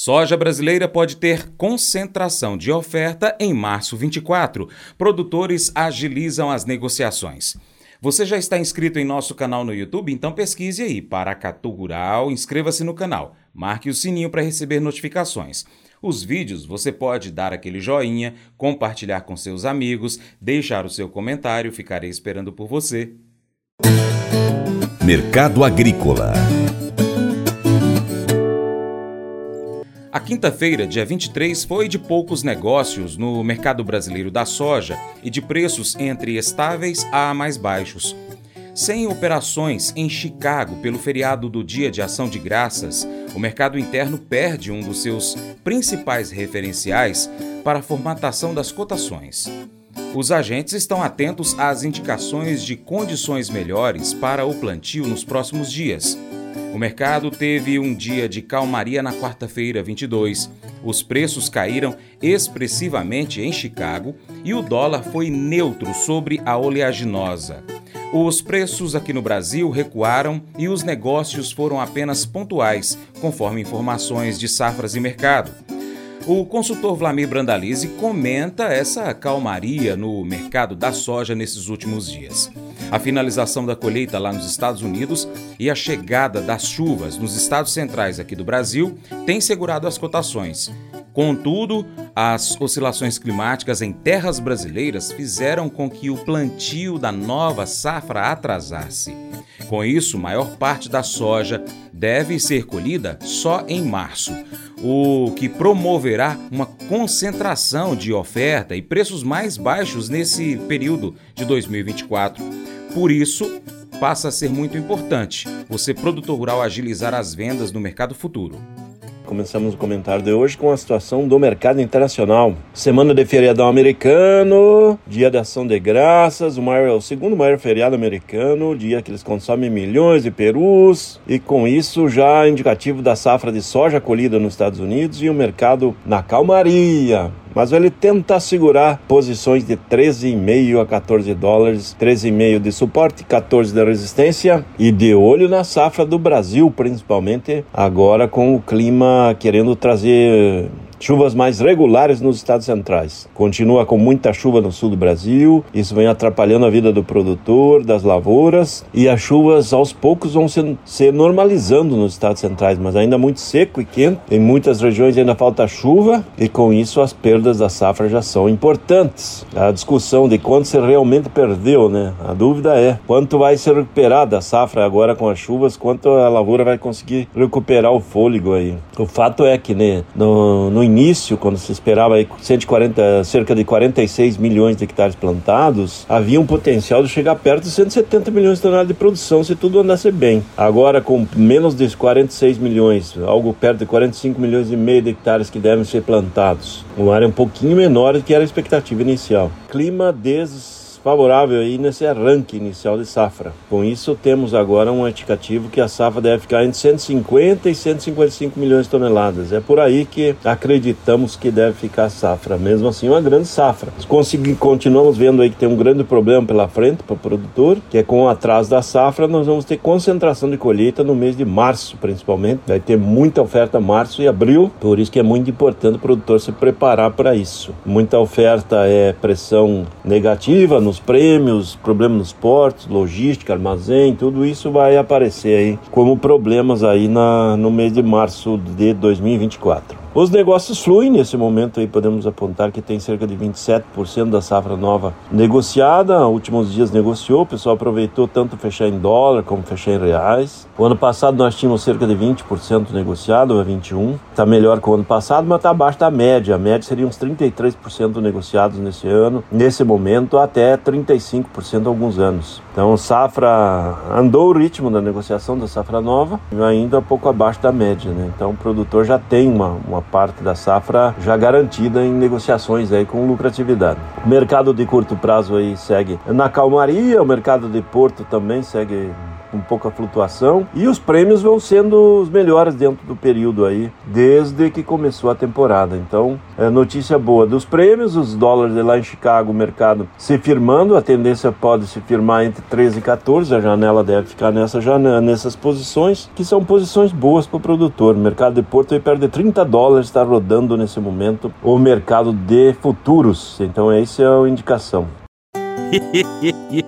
Soja brasileira pode ter concentração de oferta em março 24. Produtores agilizam as negociações. Você já está inscrito em nosso canal no YouTube? Então pesquise aí Paracatu Rural, inscreva-se no canal, marque o sininho para receber notificações. Os vídeos você pode dar aquele joinha, compartilhar com seus amigos, deixar o seu comentário, ficarei esperando por você. Mercado Agrícola A quinta-feira, dia 23, foi de poucos negócios no mercado brasileiro da soja e de preços entre estáveis a mais baixos. Sem operações em Chicago pelo feriado do Dia de Ação de Graças, o mercado interno perde um dos seus principais referenciais para a formatação das cotações. Os agentes estão atentos às indicações de condições melhores para o plantio nos próximos dias. O mercado teve um dia de calmaria na quarta-feira, 22. Os preços caíram expressivamente em Chicago e o dólar foi neutro sobre a oleaginosa. Os preços aqui no Brasil recuaram e os negócios foram apenas pontuais, conforme informações de safras e mercado. O consultor Vlamir Brandalize comenta essa calmaria no mercado da soja nesses últimos dias. A finalização da colheita lá nos Estados Unidos e a chegada das chuvas nos estados centrais aqui do Brasil tem segurado as cotações. Contudo, as oscilações climáticas em terras brasileiras fizeram com que o plantio da nova safra atrasasse. Com isso, maior parte da soja deve ser colhida só em março o que promoverá uma concentração de oferta e preços mais baixos nesse período de 2024. Por isso, passa a ser muito importante você, produtor rural, agilizar as vendas no mercado futuro. Começamos o comentário de hoje com a situação do mercado internacional. Semana de feriadão americano, dia de ação de graças, o, maior, o segundo maior feriado americano, dia que eles consomem milhões de perus, e com isso já indicativo da safra de soja colhida nos Estados Unidos e o mercado na calmaria mas ele tenta segurar posições de 13,5 a 14 dólares, 13,5 de suporte, 14 de resistência e de olho na safra do Brasil, principalmente agora com o clima querendo trazer Chuvas mais regulares nos estados centrais. Continua com muita chuva no sul do Brasil, isso vem atrapalhando a vida do produtor, das lavouras, e as chuvas aos poucos vão se, se normalizando nos estados centrais, mas ainda muito seco e quente. Em muitas regiões ainda falta chuva, e com isso as perdas da safra já são importantes. A discussão de quanto se realmente perdeu, né? A dúvida é quanto vai se recuperar da safra agora com as chuvas, quanto a lavoura vai conseguir recuperar o fôlego aí. O fato é que né, no, no início, quando se esperava 140, cerca de 46 milhões de hectares plantados, havia um potencial de chegar perto de 170 milhões de toneladas de produção se tudo andasse bem. Agora, com menos de 46 milhões, algo perto de 45 milhões e meio de hectares que devem ser plantados, uma área um pouquinho menor do que era a expectativa inicial. Clima desde favorável aí nesse arranque inicial de safra. Com isso, temos agora um indicativo que a safra deve ficar entre 150 e 155 milhões de toneladas. É por aí que acreditamos que deve ficar a safra. Mesmo assim, uma grande safra. Consegui, continuamos vendo aí que tem um grande problema pela frente para o produtor, que é com o atraso da safra, nós vamos ter concentração de colheita no mês de março, principalmente. Vai ter muita oferta março e abril, por isso que é muito importante o produtor se preparar para isso. Muita oferta é pressão negativa nos prêmios, problema nos portos, logística, armazém, tudo isso vai aparecer aí como problemas aí na, no mês de março de 2024. Os negócios fluem nesse momento aí, podemos apontar que tem cerca de 27% da safra nova negociada. Últimos dias negociou, o pessoal aproveitou tanto fechar em dólar como fechar em reais. O ano passado nós tínhamos cerca de 20% negociado, a 21. Está melhor que o ano passado, mas está abaixo da média. A média seria uns 33% negociados nesse ano, nesse momento até 35% há alguns anos. Então, safra andou o ritmo da negociação da safra nova, ainda pouco abaixo da média, né? Então, o produtor já tem uma, uma parte da safra já garantida em negociações aí com lucratividade. O mercado de curto prazo aí segue na calmaria, o mercado de porto também segue com pouca flutuação, e os prêmios vão sendo os melhores dentro do período aí, desde que começou a temporada. Então, é notícia boa dos prêmios, os dólares lá em Chicago, o mercado se firmando, a tendência pode se firmar entre 13 e 14, a janela deve ficar nessa janela, nessas posições, que são posições boas para o produtor. O mercado de Porto aí perde 30 dólares, está rodando nesse momento o mercado de futuros. Então, essa é a indicação.